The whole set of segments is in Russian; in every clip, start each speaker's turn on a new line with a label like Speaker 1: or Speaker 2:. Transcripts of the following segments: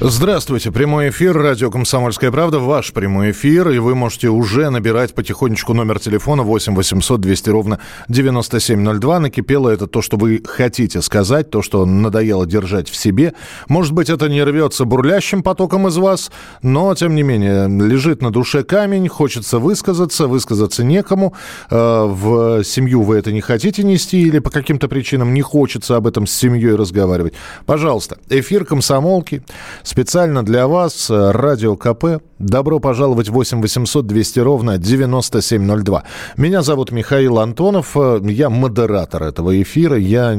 Speaker 1: Здравствуйте. Прямой эфир. Радио «Комсомольская правда». Ваш прямой эфир. И вы можете уже набирать потихонечку номер телефона 8 800 200 ровно 9702. Накипело это то, что вы хотите сказать, то, что надоело держать в себе. Может быть, это не рвется бурлящим потоком из вас, но, тем не менее, лежит на душе камень, хочется высказаться, высказаться некому. Э, В семью вы это не хотите нести или по каким-то причинам не хочется об этом с семьей разговаривать. Пожалуйста, эфир «Комсомолки». Специально для вас э, Радио КП. Добро пожаловать 8 800 200 ровно 9702. Меня зовут Михаил Антонов. Э, Я модератор этого эфира. Я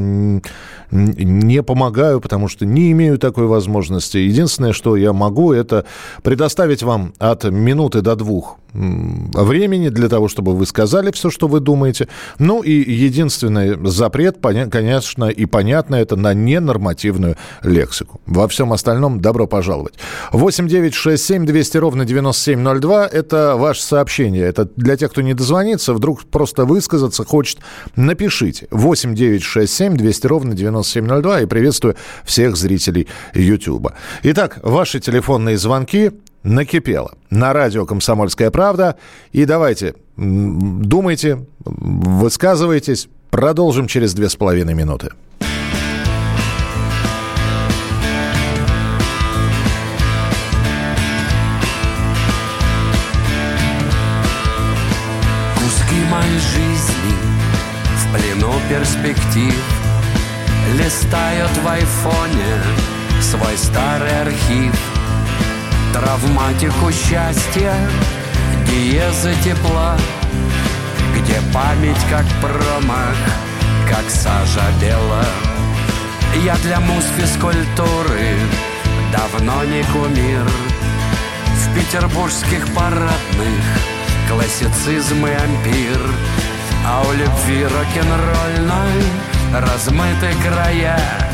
Speaker 1: не помогаю, потому что не имею такой возможности. Единственное, что я могу, это предоставить вам от минуты до двух времени для того, чтобы вы сказали все, что вы думаете. Ну и единственный запрет, конечно, и понятно, это на ненормативную лексику. Во всем остальном добро пожаловать. 8 9 6 7 200 ровно 9702 – это ваше сообщение. Это для тех, кто не дозвонится, вдруг просто высказаться хочет, напишите. 8 9 6 7 200 ровно 9702 и приветствую всех зрителей YouTube. Итак, ваши телефонные звонки накипело на радио «Комсомольская правда». И давайте, думайте, высказывайтесь. Продолжим через две с половиной минуты.
Speaker 2: В айфоне свой старый архив. Травматику счастья, диезы тепла Где память как промах, как сажа бела. Я для муз физкультуры давно не кумир. В петербургских парадных классицизм и ампир. А у любви рок-н-ролльной размыты края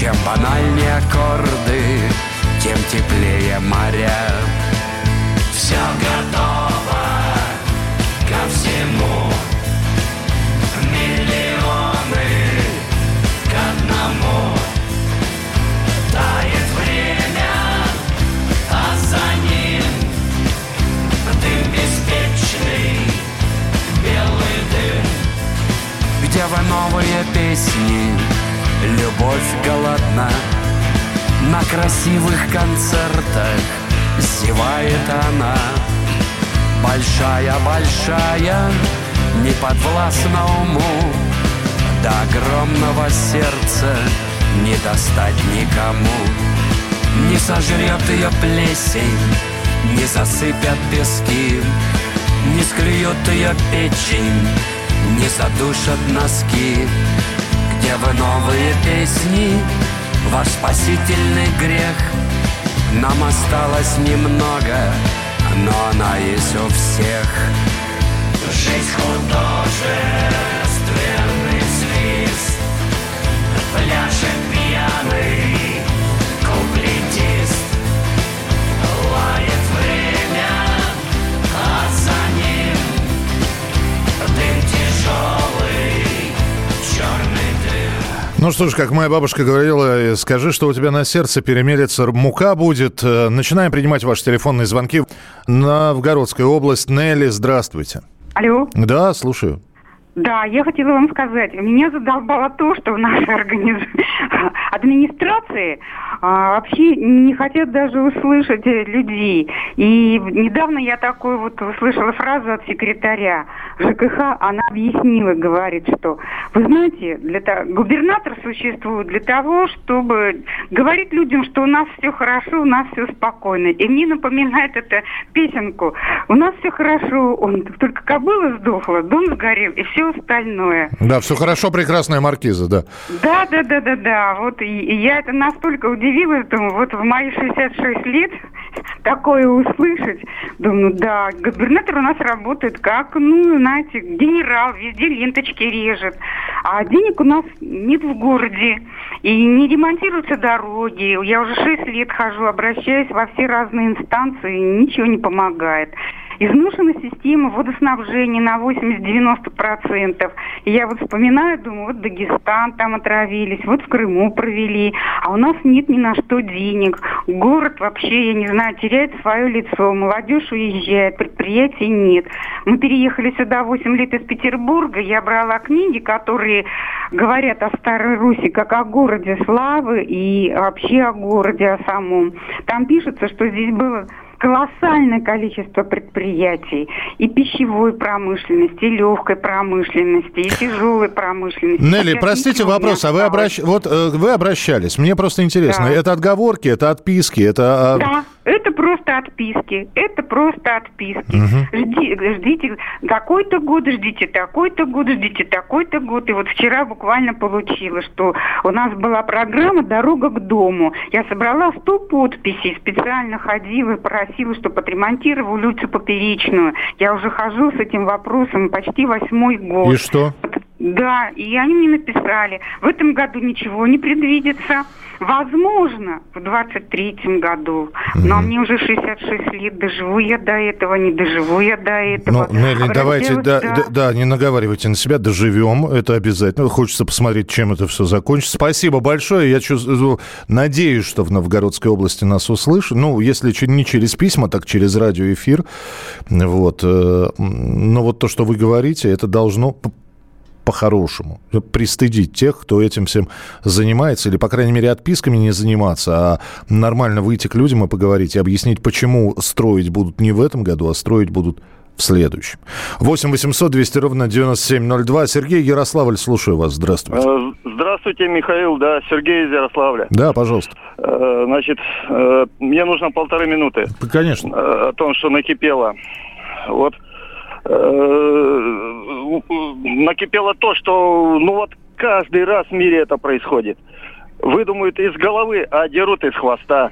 Speaker 2: Чем банальнее аккорды, тем теплее моря. Все готово ко всему. Миллионы к одному. Тает время, а за ним Дым беспечный, белый дым. Где вы новые песни, любовь голодна На красивых концертах зевает она. Большая-большая, не подвластна уму До огромного сердца не достать никому. Не сожрет ее плесень, не засыпят пески Не склюет ее печень, не задушат носки Где вы новые песни, ваш спасительный грех. Нам осталось немного, но она есть у всех. Жизнь художественный свист. Пляшет пьяный
Speaker 1: Ну что ж, как моя бабушка говорила, э, скажи, что у тебя на сердце перемелется мука будет. Э, Начинаем принимать ваши телефонные звонки. Новгородская область. Нелли, здравствуйте.
Speaker 3: Алло.
Speaker 1: Да, слушаю.
Speaker 3: Да, я хотела вам сказать, меня задолбало то, что в нашей организ... администрации а, вообще не хотят даже услышать э, людей. И недавно я такую вот услышала фразу от секретаря ЖКХ, она объяснила, говорит, что, вы знаете, для того, губернатор существует для того, чтобы говорить людям, что у нас все хорошо, у нас все спокойно. И мне напоминает это песенку. У нас все хорошо, он только кобыла сдохла, дом сгорел, и все все остальное.
Speaker 1: Да, все хорошо, прекрасная маркиза, да.
Speaker 3: Да, да, да, да, да. Вот и, и я это настолько удивилась, думаю, вот в мои 66 лет такое услышать. Думаю, да, губернатор у нас работает как, ну, знаете, генерал, везде ленточки режет. А денег у нас нет в городе. И не ремонтируются дороги. Я уже 6 лет хожу, обращаюсь во все разные инстанции, ничего не помогает. Изношена система водоснабжения на 80-90%. И я вот вспоминаю, думаю, вот Дагестан там отравились, вот в Крыму провели, а у нас нет ни на что денег. Город вообще, я не знаю, теряет свое лицо, молодежь уезжает, предприятий нет. Мы переехали сюда 8 лет из Петербурга, я брала книги, которые говорят о Старой Руси как о городе славы и вообще о городе о самом. Там пишется, что здесь было колоссальное количество предприятий и пищевой промышленности, и легкой промышленности, и тяжелой промышленности.
Speaker 1: Нелли,
Speaker 3: Сейчас
Speaker 1: простите вопрос, а вы, обращ... вот, э, вы обращались, мне просто интересно,
Speaker 3: Да.
Speaker 1: это отговорки, это отписки, это... а,
Speaker 3: Да, это просто отписки. Это просто отписки. Жди, ждите такой-то год, ждите такой-то год, ждите такой-то год. И вот вчера буквально получила, что у нас была программа «Дорога к дому». Я собрала 100 подписей, специально ходила и просила, чтобы отремонтировали улицу Поперечную. Я уже хожу с этим вопросом почти восьмой год.
Speaker 1: И что?
Speaker 3: Да, и они мне написали, в этом году ничего не предвидится. Возможно, в 23-м году. Но мне уже 66 лет, доживу я до этого, не доживу я до этого.
Speaker 1: Ну, Нелли, давайте, да,
Speaker 3: Обратилась,
Speaker 1: да, да, не наговаривайте на себя, доживем, это обязательно. Хочется посмотреть, чем это все закончится. Спасибо большое, я чувствую, надеюсь, что в Новгородской области нас услышат. Ну, если не через письма, так через радиоэфир. Вот. э, Но вот то, что вы говорите, это должно по-хорошему пристыдить тех, кто этим всем занимается, или, по крайней мере, отписками не заниматься, а нормально выйти к людям и поговорить, и объяснить, почему строить будут не в этом году, а строить будут в следующем. 8 800 200 ровно 9702. Сергей Ярославль, слушаю вас. Здравствуйте.
Speaker 4: Э, Здравствуйте, Михаил, да, Сергей из Ярославля.
Speaker 1: Да, пожалуйста.
Speaker 4: Э, Значит, э, мне нужно полторы минуты
Speaker 1: Конечно.
Speaker 4: о том, что накипело. Вот накипело то, что ну вот каждый раз в мире это происходит. Выдумают из головы, а дерут из хвоста.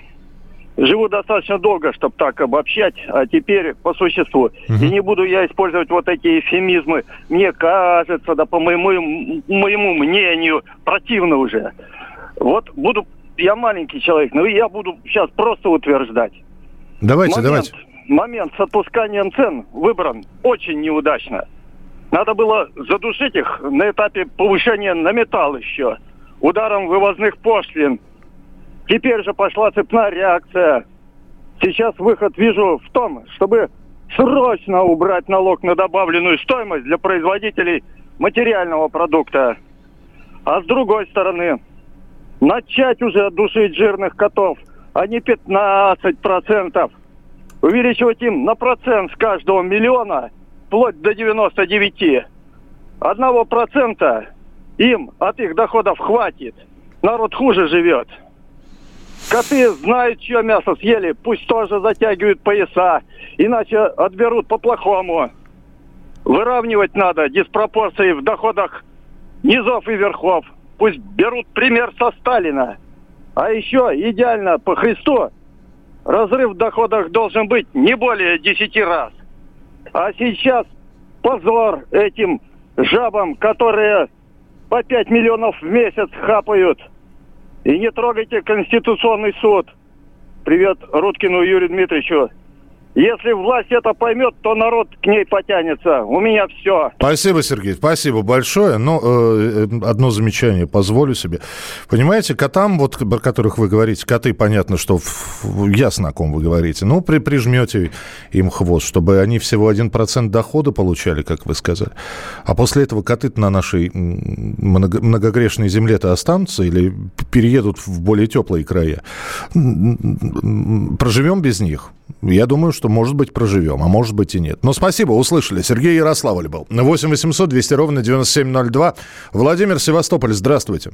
Speaker 4: Живу достаточно долго, чтобы так обобщать, а теперь по существу. И не буду я использовать вот эти эфемизмы. Мне кажется, да по моему, моему мнению, противно уже. Вот буду, я маленький человек, но я буду сейчас просто утверждать.
Speaker 1: Давайте,
Speaker 4: момент,
Speaker 1: давайте.
Speaker 4: Момент с отпусканием цен выбран очень неудачно. Надо было задушить их на этапе повышения на металл еще. Ударом вывозных пошлин. Теперь же пошла цепная реакция. Сейчас выход вижу в том, чтобы срочно убрать налог на добавленную стоимость для производителей материального продукта. А с другой стороны, начать уже душить жирных котов, а не 15%. Увеличивать им на процент с каждого миллиона, вплоть до 99. Одного процента им от их доходов хватит. Народ хуже живет. Коты знают, чье мясо съели, пусть тоже затягивают пояса, иначе отберут по-плохому. Выравнивать надо диспропорции в доходах низов и верхов. Пусть берут пример со Сталина. А еще идеально по Христу разрыв в доходах должен быть не более 10 раз. А сейчас позор этим жабам, которые по 5 миллионов в месяц хапают. И не трогайте Конституционный суд. Привет Руткину Юрию Дмитриевичу. Если власть это поймет, то народ к ней потянется. У меня все.
Speaker 1: Спасибо, Сергей, спасибо большое. Но э, э, одно замечание позволю себе. Понимаете, котам, вот, о которых вы говорите, коты, понятно, что в- ясно, о ком вы говорите. Ну, при, прижмете им хвост, чтобы они всего 1% дохода получали, как вы сказали. А после этого коты на нашей много- многогрешной земле-то останутся или переедут в более теплые края. Проживем без них? Я думаю, что, может быть, проживем, а может быть и нет. Но спасибо, услышали. Сергей Ярославль был. 8 800 200 ровно 9702. Владимир Севастополь, здравствуйте.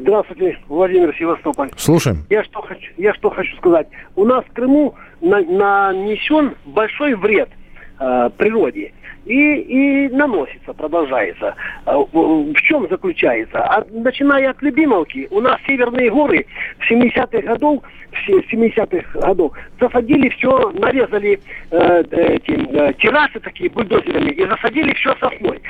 Speaker 5: Здравствуйте, Владимир Севастополь.
Speaker 1: Слушаем.
Speaker 5: Я что хочу, я что хочу сказать. У нас в Крыму на- нанесен большой вред э, природе. И, и наносится, продолжается. А, в чем заключается? А, начиная от Любимовки, у нас северные горы в 70-х годов, в се- 70-х годов засадили все, нарезали э, эти, э, террасы такие бульдозерами и засадили все сосной.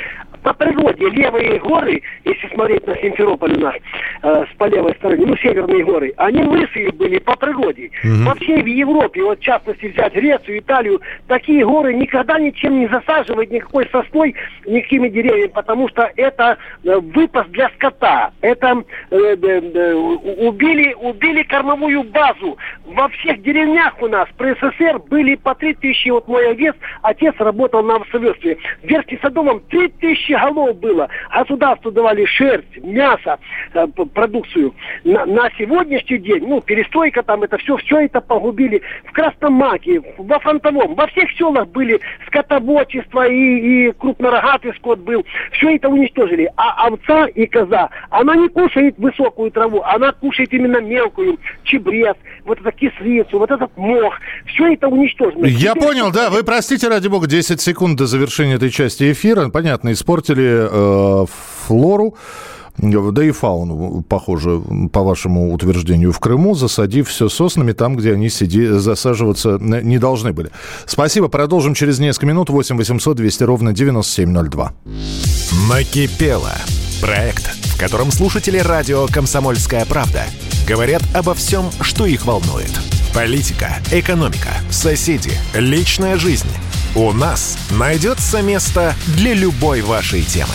Speaker 5: По природе левые горы, если смотреть на Симферополь у нас, э, с по левой стороне, ну, северные горы, они лысые были по природе. Вообще в Европе, вот в частности взять Грецию, Италию, такие горы никогда ничем не засаживают, никакой сосной, никакими деревьями, потому что это э, выпас для скота. Это э, э, э, убили, убили кормовую базу. Во всех деревнях у нас при СССР были по 3000, вот мой овец, отец работал на овцеводстве. В Верхнем Садовом 3000 голов было. Государству давали шерсть, мясо, э, продукцию. На, на сегодняшний день, ну, перестройка там, это все, все это погубили. В Красном Маке, во Фронтовом, во всех селах были скотоводчество и, и крупнорогатый скот был. Все это уничтожили. А овца и коза, она не кушает высокую траву, она кушает именно мелкую, чебрец, вот это кислицу, вот этот мох. Все это уничтожено.
Speaker 1: Я
Speaker 5: Теперь-
Speaker 1: понял, да. Вы простите, ради бога, 10 секунд до завершения этой части эфира. Понятно, испортили э, флору. Да и фауну, похоже, по вашему утверждению, в Крыму, засадив все соснами там, где они сиди, засаживаться не должны были. Спасибо. Продолжим через несколько минут. 8 800 200 ровно 9702.
Speaker 6: Накипело. Проект, в котором слушатели радио «Комсомольская правда» говорят обо всем, что их волнует. Политика, экономика, соседи, личная жизнь. У нас найдется место для любой вашей темы.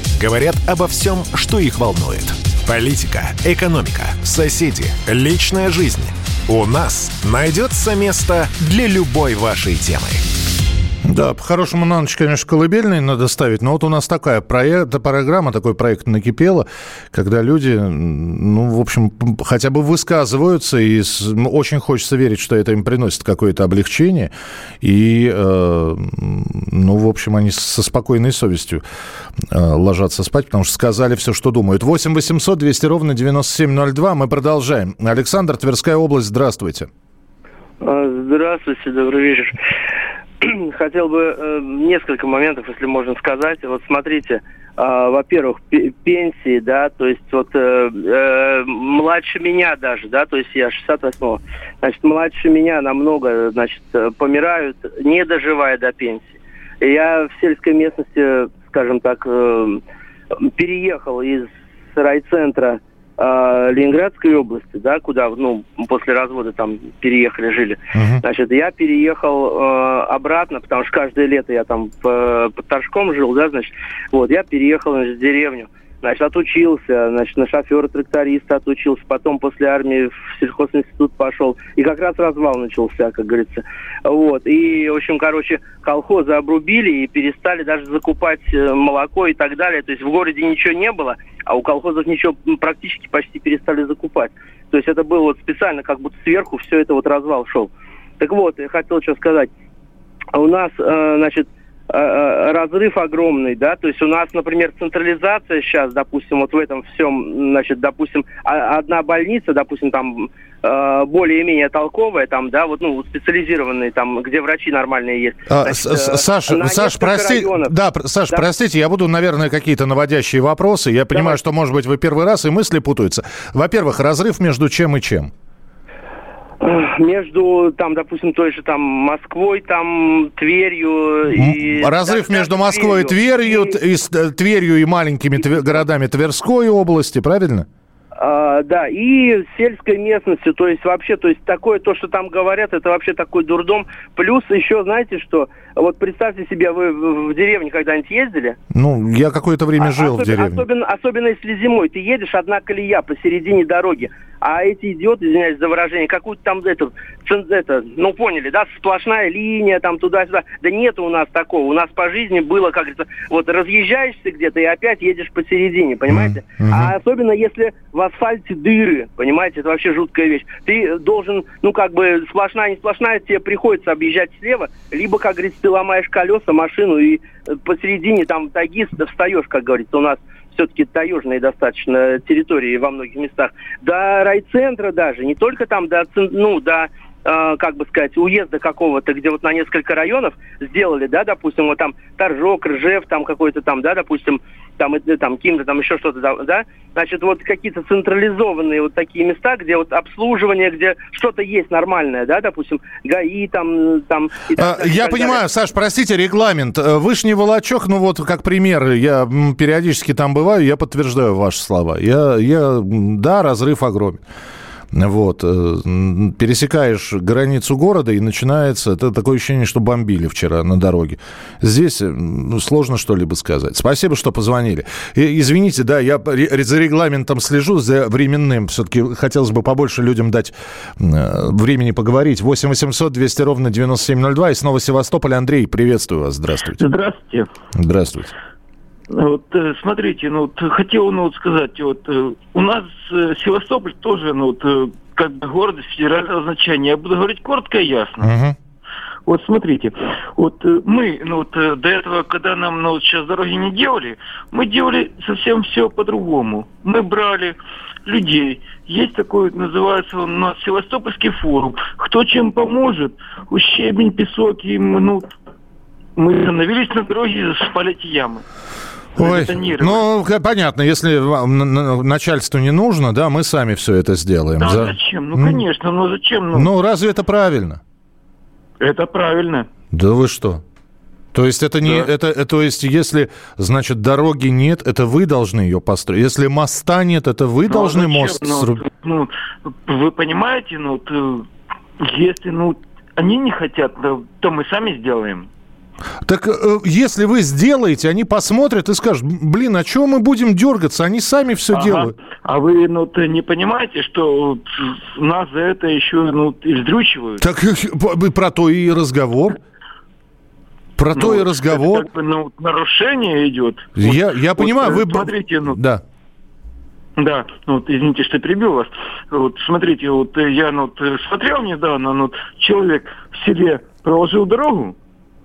Speaker 6: говорят обо всем, что их волнует. Политика, экономика, соседи, личная жизнь. У нас найдется место для любой вашей темы.
Speaker 1: Да, по-хорошему на ночь, конечно, колыбельный надо ставить, но вот у нас такая проект, программа, такой проект накипела, когда люди, ну, в общем, хотя бы высказываются, и очень хочется верить, что это им приносит какое-то облегчение, и, э, ну, в общем, они со спокойной совестью э, ложатся спать, потому что сказали все, что думают. 8 800 200 ровно 9702, мы продолжаем. Александр, Тверская область, здравствуйте.
Speaker 7: А, Здравствуйте, добрый вечер. Хотел бы э, несколько моментов, если можно сказать. Вот смотрите, а, во-первых, пе- пенсии, да, то есть вот э, э, младше меня даже, да, то есть я 68-го, значит, младше меня намного, значит, э, помирают, не доживая до пенсии. Я в сельской местности, скажем так, э, переехал из райцентра э, Ленинградской области, да, куда, ну, после развода там переехали, жили. Значит, я переехал э, обратно, потому что каждое лето я там по- под Торжком жил, да, значит, вот, я переехал, значит, в деревню. Значит, отучился, значит, на шофера-тракториста отучился, потом после армии в сельхозинститут пошел. И как раз развал начался, как говорится. Вот. И, в общем, короче, колхозы обрубили и перестали даже закупать э, молоко и так далее. То есть в городе ничего не было, а у колхозов ничего практически почти перестали закупать. То есть это было вот специально, как будто сверху все это вот развал шел. Так вот, я хотел что сказать. У нас, э, значит, разрыв огромный, да, то есть у нас, например, централизация сейчас, допустим, вот в этом всем, значит, допустим, а- одна больница, допустим, там э, более-менее толковая, там, да, вот, ну, специализированные, там, где врачи нормальные есть.
Speaker 1: А,
Speaker 7: Значит, э,
Speaker 1: Саша, Саш, прости, да, Саш,
Speaker 7: Да.
Speaker 1: простите, я буду, наверное, какие-то наводящие вопросы. Я понимаю, что, может быть, вы первый раз и мысли путаются. Во-первых, разрыв между чем и чем?
Speaker 7: Между, там, допустим, той же там Москвой, там Тверью и...
Speaker 1: Разрыв
Speaker 7: даже
Speaker 1: между Москвой и Тверью, и с- э, Тверью и маленькими тве- городами Тверской области, правильно?
Speaker 7: А, да, и сельской местностью, то есть вообще, то есть такое, то, что там говорят, это вообще такой дурдом. Плюс еще, знаете что, вот представьте себе, вы в, в деревне когда-нибудь ездили?
Speaker 1: Ну, я какое-то время
Speaker 7: А-
Speaker 1: жил в
Speaker 7: особенно,
Speaker 1: деревне.
Speaker 7: Особенно, особенно если зимой, ты едешь одна колея посередине дороги, А эти идиоты, извиняюсь за выражение, какую-то там это, это, ну поняли, да, сплошная линия там туда-сюда. Да нет у нас такого. У нас по жизни было, как говорится, вот разъезжаешься где-то и опять едешь посередине, понимаете?
Speaker 8: Мгм.
Speaker 7: А особенно если в асфальте дыры, понимаете, это вообще жуткая вещь. Ты должен, ну как бы сплошная, не сплошная, тебе приходится объезжать слева, либо, как говорится, ты ломаешь колеса, машину и э, посередине там тагист встаешь, как говорится, у нас все-таки таежные достаточно территории во многих местах. До райцентра даже, не только там до, ну, до э, как бы сказать, уезда какого-то, где вот на несколько районов сделали, да, допустим, вот там Торжок, Ржев, там какой-то там, да, допустим, там, э, там Кимда, там еще что-то, да, значит, вот какие-то централизованные вот такие места, где вот обслуживание, где что-то есть нормальное, да, допустим, ГАИ там, там... и так
Speaker 1: А,
Speaker 7: далее,
Speaker 1: Я
Speaker 7: так далее.
Speaker 1: понимаю, Саш, простите, регламент. Э, Вышний Волочок, ну вот как пример, я периодически там бываю, я подтверждаю ваши слова. Я, я да, разрыв огромен. Вот. э, Пересекаешь границу города, и начинается... Это такое ощущение, что бомбили вчера на дороге. Здесь э, ну, сложно что-либо сказать. Спасибо, что позвонили. И, извините, да, я за регламентом слежу, за временным. Все-таки хотелось бы побольше людям дать э, времени поговорить. 8 800 200 ровно 9702. И снова Севастополь. Андрей, приветствую вас. Здравствуйте.
Speaker 9: Здравствуйте.
Speaker 1: Здравствуйте.
Speaker 9: Вот э, смотрите, ну вот хотел ну, вот сказать, вот э, у нас э, Севастополь тоже, ну вот как бы город федерального значения. Я буду говорить коротко и ясно. Вот смотрите, вот мы, ну вот до этого, когда нам ну, вот сейчас дороги не делали, мы делали совсем все по-другому. Мы брали людей. Есть такой, называется он у нас Севастопольский форум. Кто чем поможет, ущебень, песок, и ну, мы становились на дороге спалить ямы.
Speaker 1: Ой, ну, понятно, если начальству не нужно, да, мы сами все это сделаем.
Speaker 9: Да,
Speaker 1: За-
Speaker 9: зачем? Ну, конечно, ну зачем? Ну,
Speaker 1: Ну, разве это правильно?
Speaker 9: это правильно.
Speaker 1: Да вы что? То есть это не, это, э, то есть если, значит, дороги нет, это вы должны ее построить. Если моста нет, это вы
Speaker 9: Ну,
Speaker 1: должны
Speaker 9: зачем?
Speaker 1: мост
Speaker 9: Ну,
Speaker 1: срубить.
Speaker 9: ну, вы понимаете, ну, э, если, ну, они не хотят, да, то мы сами сделаем.
Speaker 1: Так э, если вы сделаете, они посмотрят и скажут, блин, а чего мы будем дергаться? Они сами все
Speaker 9: Ага.
Speaker 1: делают.
Speaker 9: А вы, ну, не понимаете, что вот, нас за это еще, ну, и вздрючивают?
Speaker 1: Так э, про то и разговор. Про то и
Speaker 9: Ну,
Speaker 1: разговор.
Speaker 9: это как бы, ну, нарушение идет.
Speaker 1: Я, я
Speaker 9: Вот,
Speaker 1: понимаю,
Speaker 9: э,
Speaker 1: вы...
Speaker 9: Смотрите, ну,
Speaker 1: Да.
Speaker 9: Да, ну вот извините, что перебил вас. Вот смотрите, вот я ну, вот, смотрел недавно, ну, вот человек в селе проложил дорогу,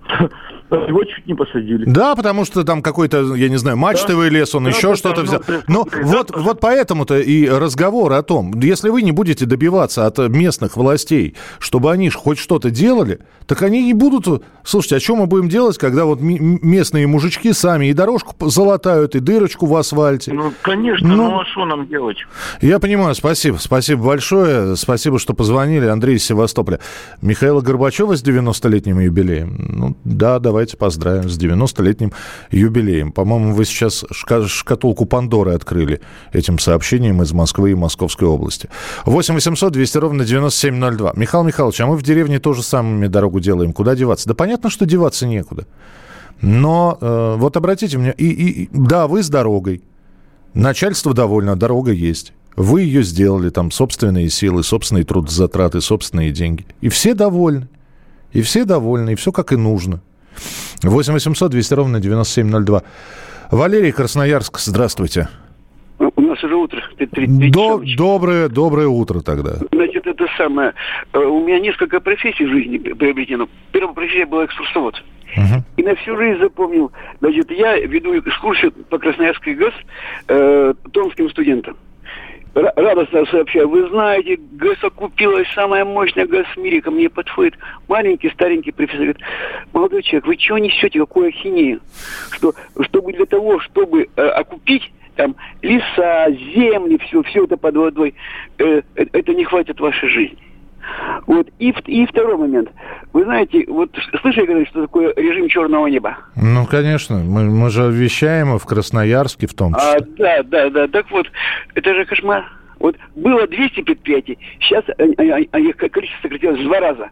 Speaker 9: его чуть не посадили.
Speaker 1: Да, потому что там какой-то, я не знаю, мачтовый лес, он
Speaker 9: Да,
Speaker 1: еще
Speaker 9: да,
Speaker 1: что-то
Speaker 9: да,
Speaker 1: взял.
Speaker 9: Ну, да,
Speaker 1: вот, вот поэтому-то и разговор о том, если вы не будете добиваться от местных властей, чтобы они хоть что-то делали, так они не будут... Слушайте, а что мы будем делать, когда вот местные мужички сами и дорожку залатают, и дырочку в асфальте?
Speaker 9: Ну, конечно,
Speaker 1: Ну.
Speaker 9: ну, а что нам делать?
Speaker 1: Я понимаю, спасибо. Спасибо большое. Спасибо, что позвонили. Андрей из Севастополя. Михаила Горбачева с 90-летним юбилеем. Ну, да, давайте поздравим с 90-летним юбилеем. По-моему, вы сейчас шка- шкатулку Пандоры открыли этим сообщением из Москвы и Московской области. 8 800 200 ровно 9702. Михаил Михайлович, а мы в деревне тоже самыми дорогу делаем. Куда деваться? Да понятно, что деваться некуда. Но э, вот обратите мне, и- и- да, вы с дорогой. Начальство довольно, дорога есть. Вы ее сделали, там, собственные силы, собственные трудозатраты, собственные деньги. И все довольны. И все довольны, и все как и нужно. 8 800 200 ровно 9702. Валерий Красноярск, здравствуйте.
Speaker 10: У нас уже утро.
Speaker 1: До- доброе, доброе утро тогда.
Speaker 10: Значит, это самое. э, У меня несколько профессий в жизни приобретено. Первая профессия была экскурсовод. И на всю жизнь запомнил. Значит, я веду экскурсию по Красноярской ГЭС э, томским студентам. Ра- Радостно сообщаю, вы знаете, ГЭС окупилась, самая мощная ГЭС в мире. Ко мне подходит маленький, старенький профессор. Говорит, молодой человек, вы чего несете, какую ахинею? Что, чтобы для того, чтобы э, окупить там леса, земли, все, все это под водой, э, э, это не хватит вашей жизни. Вот. И, и второй момент. Вы знаете, вот слышали, когда, что такое режим черного неба?
Speaker 1: Ну, конечно, мы, мы же вещаем и в Красноярске в том числе.
Speaker 10: А, да, да, да. Так вот, это же кошмар. Вот было 200 предприятий, сейчас их количество сократилось в два раза.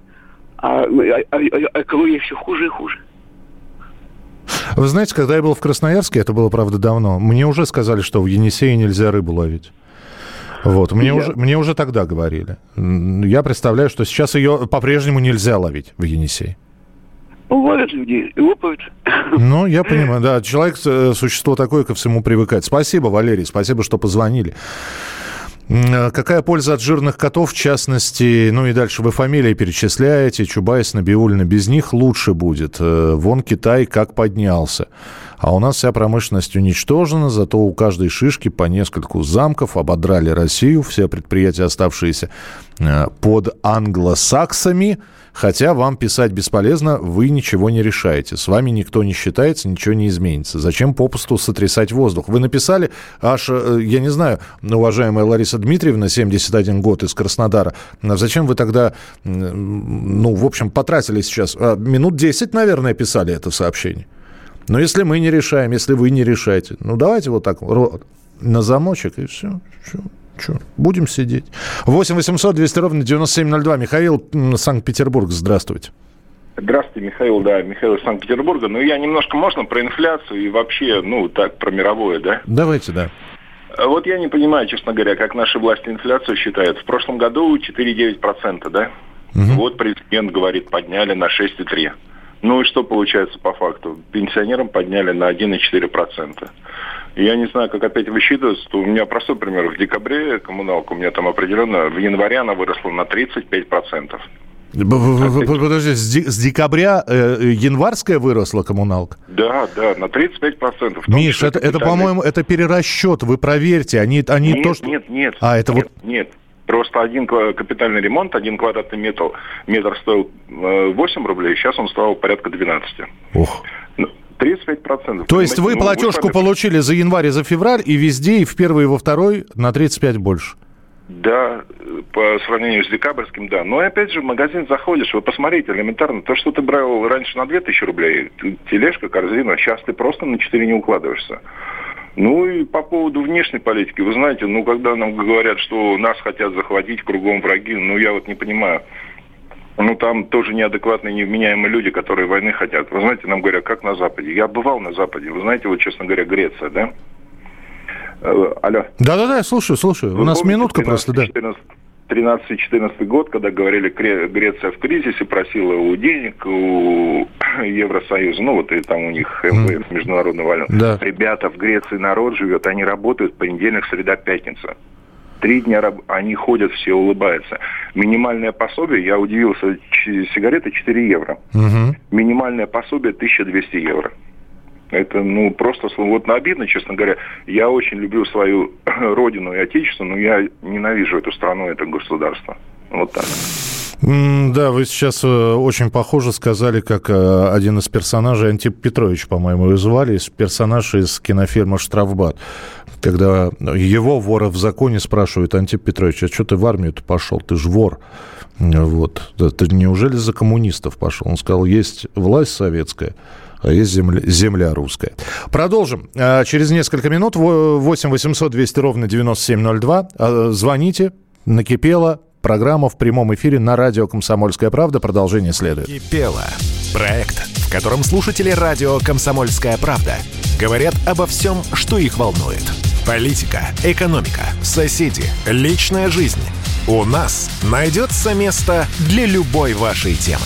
Speaker 10: А, а- а- а экология все хуже и хуже.
Speaker 1: Вы знаете, когда я был в Красноярске, это было, правда, давно, мне уже сказали, что в Енисее нельзя рыбу ловить. Вот, мне,
Speaker 10: Я-
Speaker 1: уже, мне уже тогда говорили. Я представляю, что сейчас ее по-прежнему нельзя ловить в Енисей.
Speaker 10: Бывают люди и лопают.
Speaker 1: Ну, я понимаю, да. Человек э, существо такое, ко всему привыкает. Спасибо, Валерий, спасибо, что позвонили. Э, Какая польза от жирных котов, в частности, ну и дальше вы фамилии перечисляете, Чубайс, Набиулина, без них лучше будет. Э, Вон Китай как поднялся. А у нас вся промышленность уничтожена, зато у каждой шишки по нескольку замков ободрали Россию, все предприятия, оставшиеся э, под англосаксами. Хотя вам писать бесполезно, вы ничего не решаете. С вами никто не считается, ничего не изменится. Зачем попусту сотрясать воздух? Вы написали аж, э, я не знаю, уважаемая Лариса Дмитриевна, 71 год из Краснодара, а зачем вы тогда, ну, в общем, потратили сейчас, а, минут 10, наверное, писали это сообщение. Но если мы не решаем, если вы не решаете, ну, давайте вот так на замочек и все. Че, будем сидеть. 8 800 200 ровно 9702. Михаил, Санкт-Петербург, здравствуйте.
Speaker 8: Здравствуйте, Михаил, да, Михаил из Санкт-Петербурга. Ну, я немножко, можно про инфляцию и вообще, ну, так, про мировое, да?
Speaker 1: Давайте, да.
Speaker 8: А Вот я не понимаю, честно говоря, как наши власти инфляцию считают. В прошлом году 4,9%, да? Вот президент говорит, подняли на 6,3%. Ну и что получается по факту? Пенсионерам подняли на 1,4%. Я не знаю, как опять высчитывается. У меня простой пример. В декабре коммуналка у меня там определенно, в январе она выросла на 35%.
Speaker 1: Б- б- б- Подожди, с декабря э, январская выросла коммуналка?
Speaker 8: Да, да, на 35%. В том
Speaker 1: Миш, это, это, по-моему, это перерасчет. Вы проверьте. Они, они
Speaker 8: нет,
Speaker 1: то, что...
Speaker 8: нет, нет.
Speaker 1: А, это
Speaker 8: нет,
Speaker 1: вот...
Speaker 8: Нет, просто один капитальный ремонт, один квадратный метр, метр стоил э, 8 рублей, сейчас он стоил порядка 12.
Speaker 1: Ох.
Speaker 8: Ну, 35%.
Speaker 1: То есть вы?
Speaker 8: Ну,
Speaker 1: платежку
Speaker 8: сами-
Speaker 1: получили за январь и за февраль, и везде, и в первый, и во второй на 35 больше.
Speaker 8: Да, э, по сравнению с декабрьским, да. Но опять же, в магазин заходишь, вы посмотрите, элементарно, то, что ты брал раньше на 2000 рублей, тележка, корзина, сейчас ты просто на 4 не укладываешься. Ну и по поводу внешней политики, вы знаете, ну когда нам говорят, что нас хотят захватить, кругом враги, ну я вот не понимаю. Ну, там тоже неадекватные, невменяемые люди, которые войны хотят. Вы знаете, нам говорят, как на Западе. Я бывал на Западе. Вы знаете, вот, честно говоря, Греция, да? Э, Алло.
Speaker 1: Да-да-да, слушаю, слушаю. У
Speaker 8: Вы
Speaker 1: нас
Speaker 8: помните
Speaker 1: минутка просто, да.
Speaker 8: 13-14 год, когда говорили, Греция в кризисе, просила у денег, у Евросоюза, ну вот и там у них МВФ, Международный валют.
Speaker 1: Да.
Speaker 8: Ребята, в Греции народ живет, они работают понедельник, среда, пятница. Три дня раб- они ходят, все улыбаются. Минимальное пособие, я удивился, сигареты 4 евро. Минимальное пособие 1200 евро. Это, ну, просто, вот обидно, честно говоря. Я очень люблю свою родину и отечество, но я ненавижу эту страну, это государство. Вот так.
Speaker 1: Да, вы сейчас э, очень похоже сказали, как э, один из персонажей, Антип Петрович, по-моему, его звали, персонаж из кинофильма «Штрафбат». Когда его, вора в законе, спрашивают, Антип Петрович, а что ты в армию-то пошел? Ты ж вор. Вот. Ты неужели за коммунистов пошел? Он сказал, есть власть советская, а есть земля, земля русская. Продолжим. А, Через несколько минут 8 800 200 ровно 9702. А, Звоните. Накипело. Программа в прямом эфире на радио «Комсомольская правда». Продолжение следует.
Speaker 6: Кипело. Проект, в котором слушатели радио «Комсомольская правда» говорят обо всем, что их волнует. Политика, экономика, соседи, личная жизнь. У нас найдется место для любой вашей темы.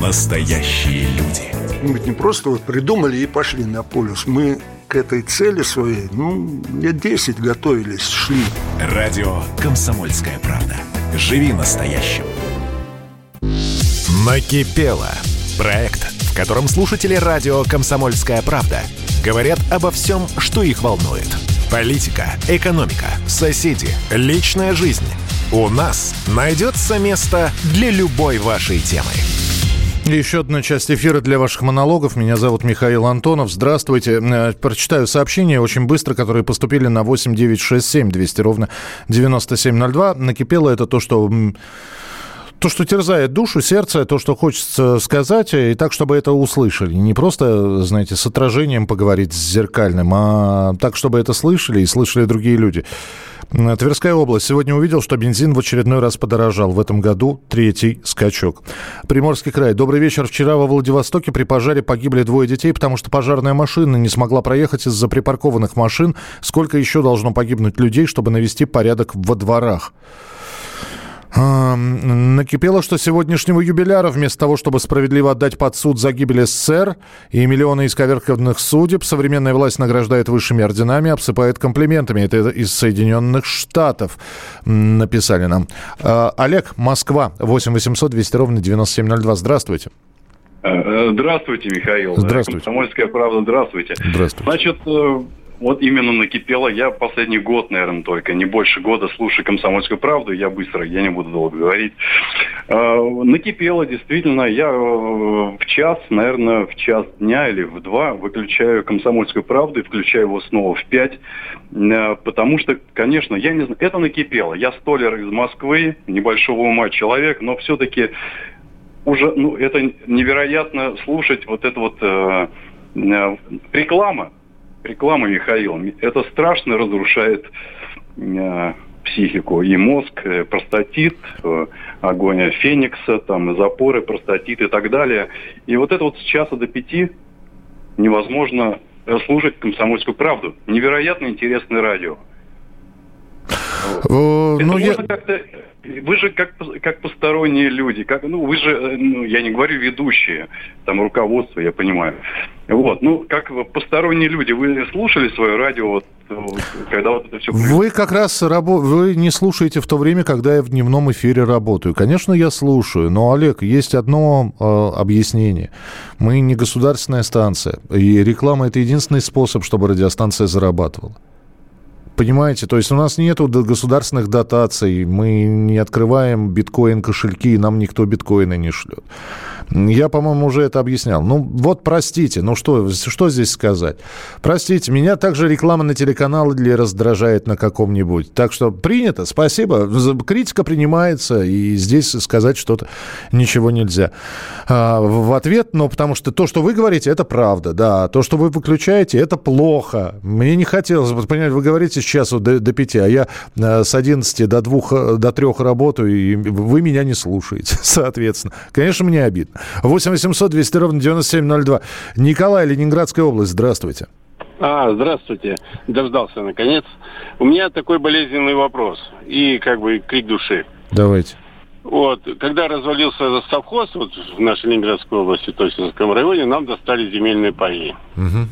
Speaker 6: настоящие люди.
Speaker 11: Мы ведь не просто вот придумали и пошли на полюс. Мы к этой цели своей, ну, лет 10 готовились, шли.
Speaker 6: Радио «Комсомольская правда». Живи настоящим. Накипело. Проект, в котором слушатели радио «Комсомольская правда» говорят обо всем, что их волнует. Политика, экономика, соседи, личная жизнь. У нас найдется место для любой вашей темы.
Speaker 1: Еще одна часть эфира для ваших монологов. Меня зовут Михаил Антонов. Здравствуйте. Э, прочитаю сообщения очень быстро, которые поступили на 8967 200 ровно 9702. Накипело это то, что то, что терзает душу, сердце, то, что хочется сказать, и так, чтобы это услышали. Не просто, знаете, с отражением поговорить с зеркальным, а так, чтобы это слышали и слышали другие люди. Тверская область. Сегодня увидел, что бензин в очередной раз подорожал. В этом году третий скачок. Приморский край. Добрый вечер. Вчера во Владивостоке при пожаре погибли двое детей, потому что пожарная машина не смогла проехать из-за припаркованных машин. Сколько еще должно погибнуть людей, чтобы навести порядок во дворах? Накипело, что сегодняшнего юбиляра, вместо того, чтобы справедливо отдать под суд за гибель СССР и миллионы исковерканных судеб, современная власть награждает высшими орденами, обсыпает комплиментами. Это из Соединенных Штатов написали нам. А, Олег, Москва, 8 800 200 ровно 9702. Здравствуйте.
Speaker 12: Э, здравствуйте, Михаил.
Speaker 1: Здравствуйте.
Speaker 12: Комсомольская правда, здравствуйте.
Speaker 1: Здравствуйте.
Speaker 12: Значит, э, вот именно накипело. Я последний год, наверное, только, не больше года слушаю «Комсомольскую правду». Я быстро, я не буду долго говорить. Э, накипело, действительно. Я э, в час, наверное, в час дня или в два выключаю «Комсомольскую правду» и включаю его снова в пять. Э, потому что, конечно, я не знаю, это накипело. Я столер из Москвы, небольшого ума человек, но все-таки уже, ну, это невероятно слушать вот это вот э, э, реклама реклама, Михаил, это страшно разрушает э, психику. И мозг, э, простатит, э, огонь феникса, там, запоры, простатит и так далее. И вот это вот с часа до пяти невозможно э, слушать комсомольскую правду. Невероятно интересное радио. Это
Speaker 1: ну,
Speaker 12: можно
Speaker 1: я...
Speaker 12: как-то вы же как, как посторонние люди, как, ну, вы же, э, ну, я не говорю ведущие, там, руководство, я понимаю. Вот, ну, как посторонние люди, вы слушали свое радио, вот, когда вот это все...
Speaker 1: Вы как раз рабо... вы не слушаете в то время, когда я в дневном эфире работаю. Конечно, я слушаю, но, Олег, есть одно э, объяснение. Мы не государственная станция, и реклама – это единственный способ, чтобы радиостанция зарабатывала. Понимаете, то есть у нас нет государственных дотаций, мы не открываем биткоин-кошельки, и нам никто биткоины не шлет. Я, по-моему, уже это объяснял. Ну, вот простите, ну что, что здесь сказать? Простите, меня также реклама на телеканале раздражает на каком-нибудь. Так что принято, спасибо. Критика принимается, и здесь сказать что-то ничего нельзя. А, в ответ, ну, потому что то, что вы говорите, это правда, да. То, что вы выключаете, это плохо. Мне не хотелось, бы понимаете, вы говорите с часу до, до 5, а я э, с 11 до 2, до 3 работаю, и вы меня не слушаете, соответственно. Конечно, мне обидно. 8 800 200 ровно 9702. Николай, Ленинградская область, здравствуйте.
Speaker 13: А, здравствуйте. Дождался, наконец. У меня такой болезненный вопрос и как бы крик души.
Speaker 1: Давайте.
Speaker 13: Вот, когда развалился совхоз вот, в нашей Ленинградской области, то есть в Сумском районе, нам достали земельные паи.
Speaker 1: Угу.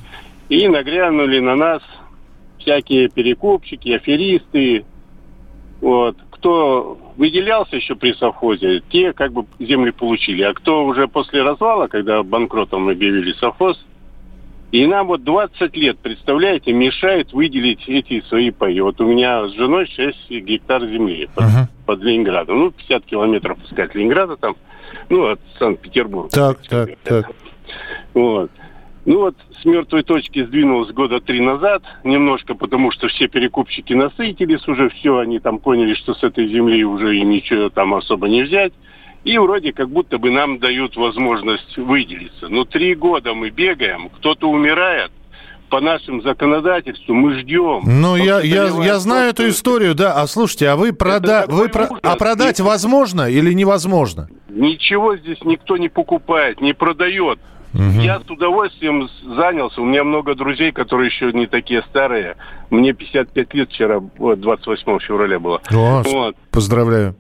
Speaker 13: И нагрянули на нас всякие перекупщики, аферисты. Вот. Кто выделялся еще при совхозе, те как бы земли получили. А кто уже после развала, когда банкротом объявили совхоз, и нам вот 20 лет, представляете, мешает выделить эти свои паи. Вот у меня с женой 6 гектар земли под, uh-huh. под Ленинградом. Ну, 50 километров от Ленинграда там, ну, от Санкт-Петербурга.
Speaker 1: Так, так, так.
Speaker 13: Вот. Ну вот с мертвой точки сдвинулось года три назад, немножко потому, что все перекупщики насытились уже, все, они там поняли, что с этой земли уже им ничего там особо не взять. И вроде как будто бы нам дают возможность выделиться. Но три года мы бегаем, кто-то умирает, по нашему законодательству мы ждем.
Speaker 1: Ну, я, я, я знаю эту историю, да. А слушайте, а вы, прода... вы про... а продать возможно или невозможно?
Speaker 13: Ничего здесь никто не покупает, не продает. Угу. Я с удовольствием занялся. У меня много друзей, которые еще не такие старые. Мне 55 лет вчера, вот, 28 февраля было.
Speaker 1: О, вот. Поздравляю.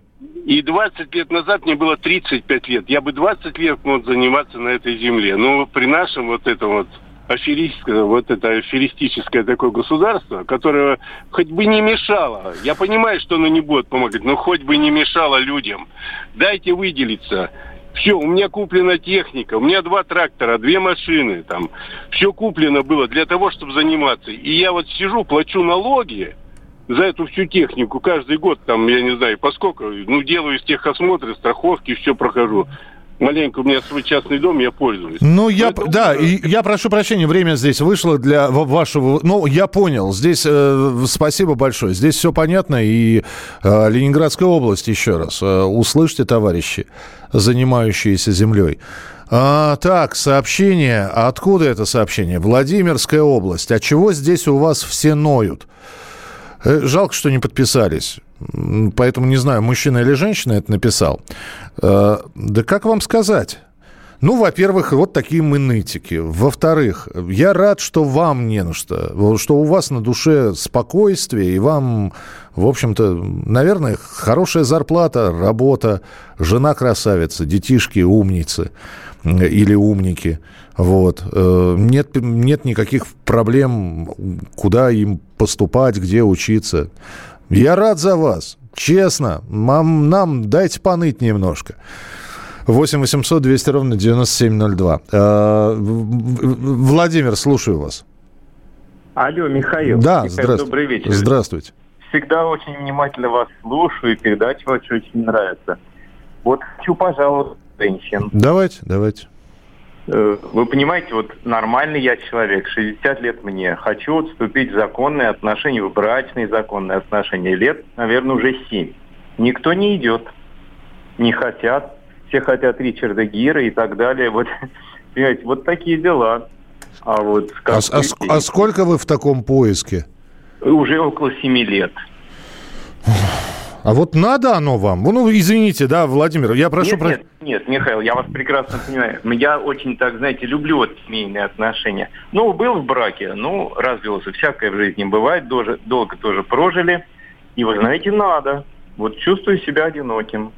Speaker 13: И 20 лет назад мне было 35 лет. Я бы 20 лет мог заниматься на этой земле. Но при нашем вот этом вот аферистское, вот это аферистическое такое государство, которое хоть бы не мешало. Я понимаю, что оно не будет помогать, но хоть бы не мешало людям. Дайте выделиться. Все, у меня куплена техника, у меня два трактора, две машины, там, все куплено было для того, чтобы заниматься. И я вот сижу, плачу налоги за эту всю технику каждый год, там, я не знаю, поскольку, ну, делаю из техосмотра, страховки, все прохожу. Маленько у меня свой частный дом, я пользуюсь.
Speaker 1: Ну, я,
Speaker 13: Это
Speaker 1: да, и я прошу прощения, время здесь вышло для ва- вашего... Ну, я понял, здесь э, спасибо большое, здесь все понятно, и э, Ленинградская область, еще раз, э, услышьте, товарищи, занимающиеся землей. А, так, сообщение, откуда это сообщение? Владимирская область, а чего здесь у вас все ноют? Э, Жалко, что не подписались. Поэтому не знаю, мужчина или женщина это написал. Э, Да как вам сказать? Ну, во-первых, вот такие мы нытики. Во-вторых, я рад, что вам не на что, что у вас на душе спокойствие, и вам, в общем-то, наверное, хорошая зарплата, работа, жена красавица, детишки умницы или умники. Вот. Э, Нет, нет никаких проблем, куда им поступать, где учиться. Я рад за вас. Честно, мам, нам дайте поныть немножко. 8 800 200 ровно 9702. Э, В- Владимир, слушаю вас.
Speaker 14: Алло, Михаил.
Speaker 1: Да,
Speaker 14: Михаил,
Speaker 1: здравствуйте.
Speaker 14: Добрый вечер.
Speaker 1: Здравствуйте.
Speaker 14: Всегда очень внимательно вас слушаю, и передача ваша очень нравится. Вот хочу пожаловаться женщин.
Speaker 1: Давайте, давайте.
Speaker 14: Э, Вы понимаете, вот нормальный я человек, 60 лет мне. Хочу вот вступить в законные отношения, в брачные законные отношения. Лет, наверное, уже 7. Никто не идет. Не хотят. Все хотят Ричарда Гира и так далее. Вот, понимаете, вот такие дела. А вот
Speaker 1: А, а а сколько вы в таком поиске?
Speaker 14: уже около 7 лет.
Speaker 1: А вот надо оно вам? Ну, извините, да, Владимир, я прошу
Speaker 14: нет,
Speaker 1: про-
Speaker 14: нет, нет, Михаил, я вас прекрасно понимаю. Я очень, так, знаете, люблю вот семейные отношения. Ну, был в браке, ну, развелся. Всякое в жизни бывает, доже- долго тоже прожили. И вы знаете, надо. Вот чувствую себя одиноким.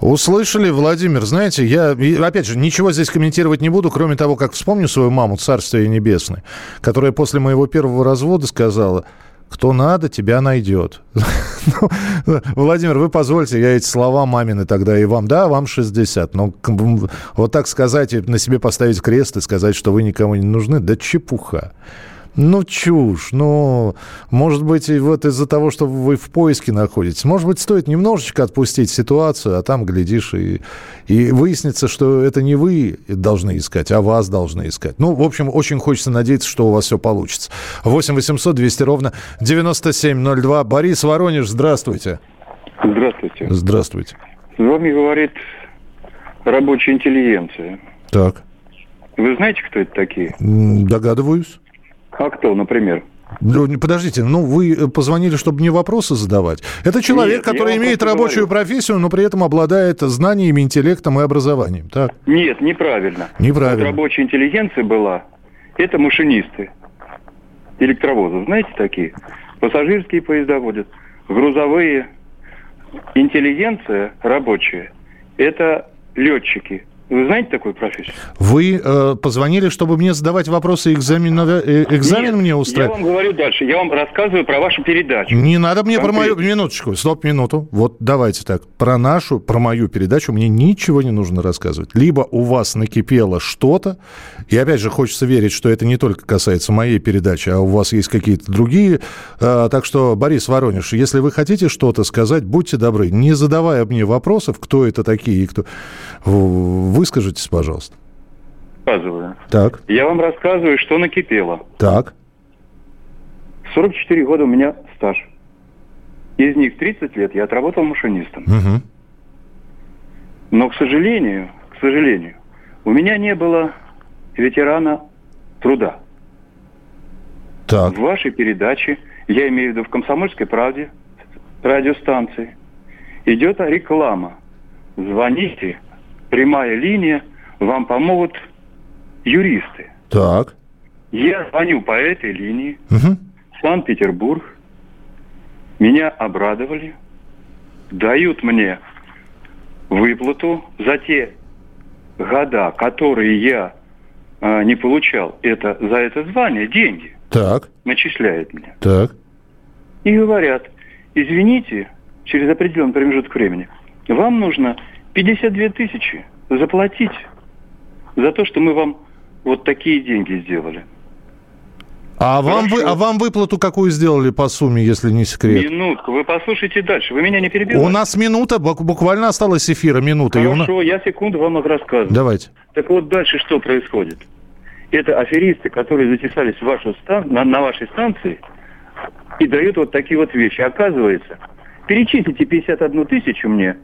Speaker 1: Услышали, Владимир, знаете, я, опять же, ничего здесь комментировать не буду, кроме того, как вспомню свою маму, Царствие Небесное, которая после моего первого развода сказала, кто надо, тебя найдет. Ну, Владимир, вы позвольте, я эти слова мамины тогда и вам, да, вам 60, но вот так сказать на себе поставить крест и сказать, что вы никому не нужны, да чепуха. Ну, чушь. Ну, может быть, и вот из-за того, что вы в поиске находитесь, может быть, стоит немножечко отпустить ситуацию, а там, глядишь, и, и выяснится, что это не вы должны искать, а вас должны искать. Ну, в общем, очень хочется надеяться, что у вас все получится. 8 800 200 ровно 9702. Борис Воронеж, здравствуйте.
Speaker 15: Здравствуйте.
Speaker 1: Здравствуйте.
Speaker 15: С вами говорит рабочая интеллигенция.
Speaker 1: Так,
Speaker 15: Вы знаете, кто это такие?
Speaker 1: догадываюсь.
Speaker 15: А кто, например?
Speaker 1: Ну, не- Подождите, ну вы э, позвонили, чтобы мне вопросы задавать. Это человек,
Speaker 15: Нет,
Speaker 1: который имеет рабочую
Speaker 15: говорю.
Speaker 1: профессию, но при этом обладает знаниями, интеллектом и образованием. Так?
Speaker 15: Нет, неправильно.
Speaker 1: Неправильно.
Speaker 15: Вот рабочая интеллигенция была, это машинисты электровозов. Знаете такие? Пассажирские поезда водят, грузовые. Интеллигенция рабочая, это летчики. Вы знаете такую профессию?
Speaker 1: Вы э, позвонили, чтобы мне задавать вопросы, экзамен, э, экзамен
Speaker 15: Нет,
Speaker 1: мне
Speaker 15: Я
Speaker 1: устраивать?
Speaker 15: вам говорю дальше. Я вам рассказываю про вашу передачу.
Speaker 1: Не надо мне про мою...
Speaker 15: Конкретно.
Speaker 1: Минуточку, стоп, минуту. Вот давайте так. Про нашу, про мою передачу мне ничего не нужно рассказывать. Либо у вас накипело что-то, и опять же хочется верить, что это не только касается моей передачи, а у вас есть какие-то другие. А, так что, Борис Воронеж, если вы хотите что-то сказать, будьте добры, не задавая мне вопросов, кто это такие и кто... Выскажитесь, пожалуйста.
Speaker 15: Рассказываю.
Speaker 1: Так,
Speaker 15: Я вам рассказываю, что накипело.
Speaker 1: так.
Speaker 15: 44 года у меня стаж. Из них 30 лет я отработал машинистом.
Speaker 1: Мгм.
Speaker 15: Но, к сожалению, к сожалению, у меня не было ветерана труда.
Speaker 1: Так.
Speaker 15: В вашей передаче, я имею в виду в «Комсомольской правде», радиостанции, идет реклама. Звоните, прямая линия, вам помогут юристы.
Speaker 1: Так.
Speaker 15: Я звоню по этой линии,
Speaker 1: Мгм.
Speaker 15: Санкт-Петербург. Меня обрадовали. Дают мне выплату за те года, которые я а, не получал это, за это звание, деньги
Speaker 1: Так,
Speaker 15: начисляют мне.
Speaker 1: так.
Speaker 15: И говорят, извините, через определенный промежуток времени, вам нужно 52 тысячи заплатить за то, что мы вам вот такие деньги сделали.
Speaker 1: А вам, вы, а вам выплату какую сделали по сумме, если не секрет?
Speaker 15: Минутку, вы послушайте дальше. Вы меня не перебивайте.
Speaker 1: У нас минута, бу- буквально осталось эфира минута.
Speaker 15: Хорошо, я секунду вам рассказываю.
Speaker 1: Давайте.
Speaker 15: Так вот дальше что происходит? Это аферисты, которые затесались в вашу стан- на, на вашей станции и дают вот такие вот вещи. Оказывается, перечислите 51 тысячу мне,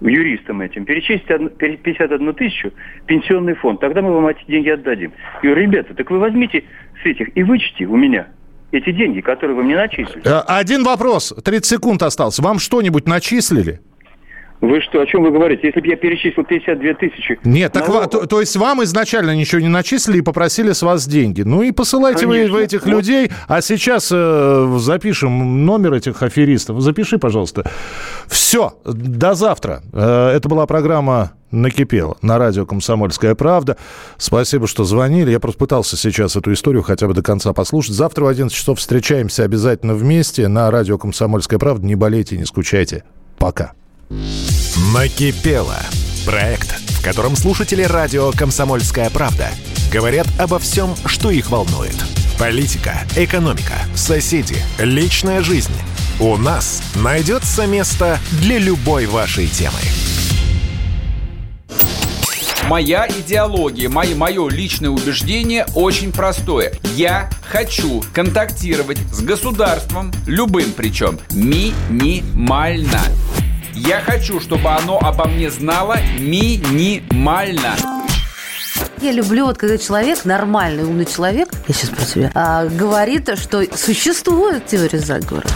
Speaker 15: юристам этим, перечислите одну- пере- 51 тысячу пенсионный фонд, тогда мы вам эти деньги отдадим. Я говорю, ребята, так вы возьмите с этих и вычтите у меня эти деньги, которые вы мне начислили.
Speaker 1: Э, Один вопрос, 30 секунд осталось. Вам что-нибудь начислили?
Speaker 15: Вы что, о чем вы говорите? Если бы я перечислил 52 тысячи...
Speaker 1: Нет, так
Speaker 15: налогов-
Speaker 1: то, то есть вам изначально ничего не начислили и попросили с вас деньги. Ну и посылайте вы,
Speaker 15: Конечно.
Speaker 1: вы этих людей. А сейчас э, запишем номер этих аферистов. Запиши, пожалуйста. Все, до завтра. Э, это была программа «Накипело» на радио «Комсомольская правда». Спасибо, что звонили. Я просто пытался сейчас эту историю хотя бы до конца послушать. Завтра в 11 часов встречаемся обязательно вместе на радио «Комсомольская правда». Не болейте, не скучайте. Пока.
Speaker 6: Накипело. Проект, в котором слушатели радио «Комсомольская правда» говорят обо всем, что их волнует. Политика, экономика, соседи, личная жизнь. У нас найдется место для любой вашей темы.
Speaker 16: Моя идеология, мое, мое личное убеждение очень простое. Я хочу контактировать с государством, любым причем, минимально. Я хочу, чтобы оно обо мне знало минимально.
Speaker 17: Я люблю, вот когда человек, нормальный, умный человек, я сейчас про тебя, а, говорит, что существует теория заговора.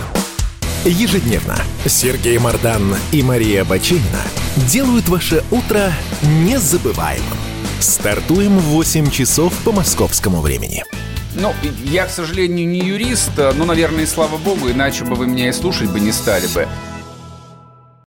Speaker 6: Ежедневно Сергей Мардан и Мария Бачинина делают ваше утро незабываемым. Стартуем в 8 часов по московскому времени.
Speaker 16: Ну, я, к сожалению, не юрист, но, наверное, и слава богу, иначе бы вы меня и слушать бы не стали бы.